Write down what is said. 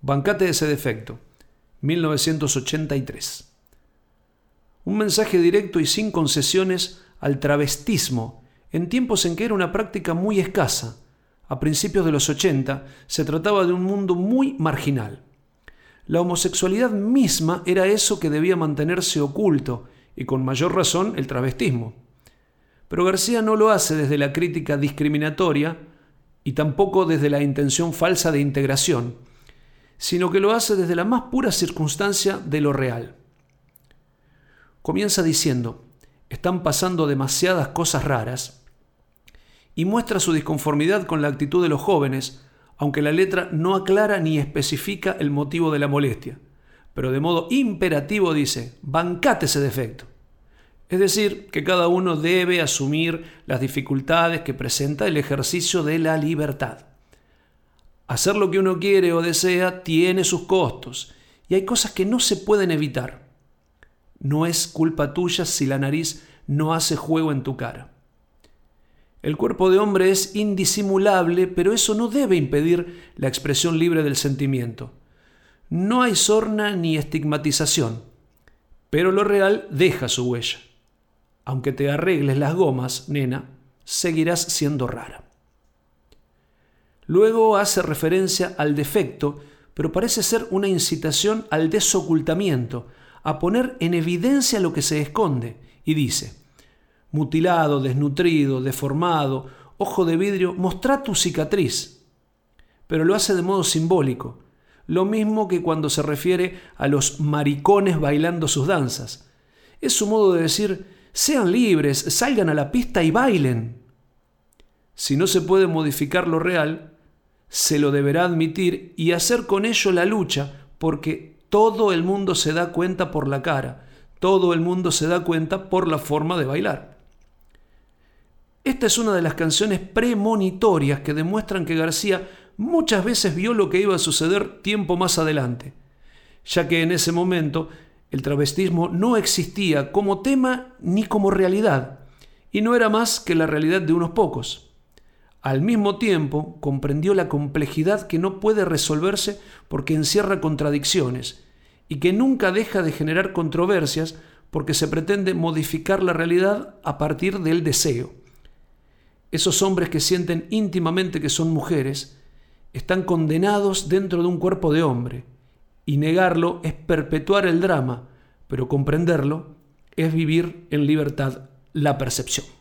Bancate ese defecto. 1983. Un mensaje directo y sin concesiones al travestismo en tiempos en que era una práctica muy escasa. A principios de los 80 se trataba de un mundo muy marginal. La homosexualidad misma era eso que debía mantenerse oculto y con mayor razón el travestismo. Pero García no lo hace desde la crítica discriminatoria y tampoco desde la intención falsa de integración, sino que lo hace desde la más pura circunstancia de lo real. Comienza diciendo, están pasando demasiadas cosas raras, y muestra su disconformidad con la actitud de los jóvenes, aunque la letra no aclara ni especifica el motivo de la molestia, pero de modo imperativo dice, bancate ese defecto. Es decir, que cada uno debe asumir las dificultades que presenta el ejercicio de la libertad. Hacer lo que uno quiere o desea tiene sus costos y hay cosas que no se pueden evitar. No es culpa tuya si la nariz no hace juego en tu cara. El cuerpo de hombre es indisimulable, pero eso no debe impedir la expresión libre del sentimiento. No hay sorna ni estigmatización, pero lo real deja su huella. Aunque te arregles las gomas, nena, seguirás siendo rara. Luego hace referencia al defecto, pero parece ser una incitación al desocultamiento, a poner en evidencia lo que se esconde, y dice, mutilado, desnutrido, deformado, ojo de vidrio, mostrá tu cicatriz. Pero lo hace de modo simbólico, lo mismo que cuando se refiere a los maricones bailando sus danzas. Es su modo de decir, sean libres, salgan a la pista y bailen. Si no se puede modificar lo real, se lo deberá admitir y hacer con ello la lucha, porque todo el mundo se da cuenta por la cara, todo el mundo se da cuenta por la forma de bailar. Esta es una de las canciones premonitorias que demuestran que García muchas veces vio lo que iba a suceder tiempo más adelante, ya que en ese momento el travestismo no existía como tema ni como realidad, y no era más que la realidad de unos pocos. Al mismo tiempo comprendió la complejidad que no puede resolverse porque encierra contradicciones, y que nunca deja de generar controversias porque se pretende modificar la realidad a partir del deseo. Esos hombres que sienten íntimamente que son mujeres están condenados dentro de un cuerpo de hombre, y negarlo es perpetuar el drama, pero comprenderlo es vivir en libertad la percepción.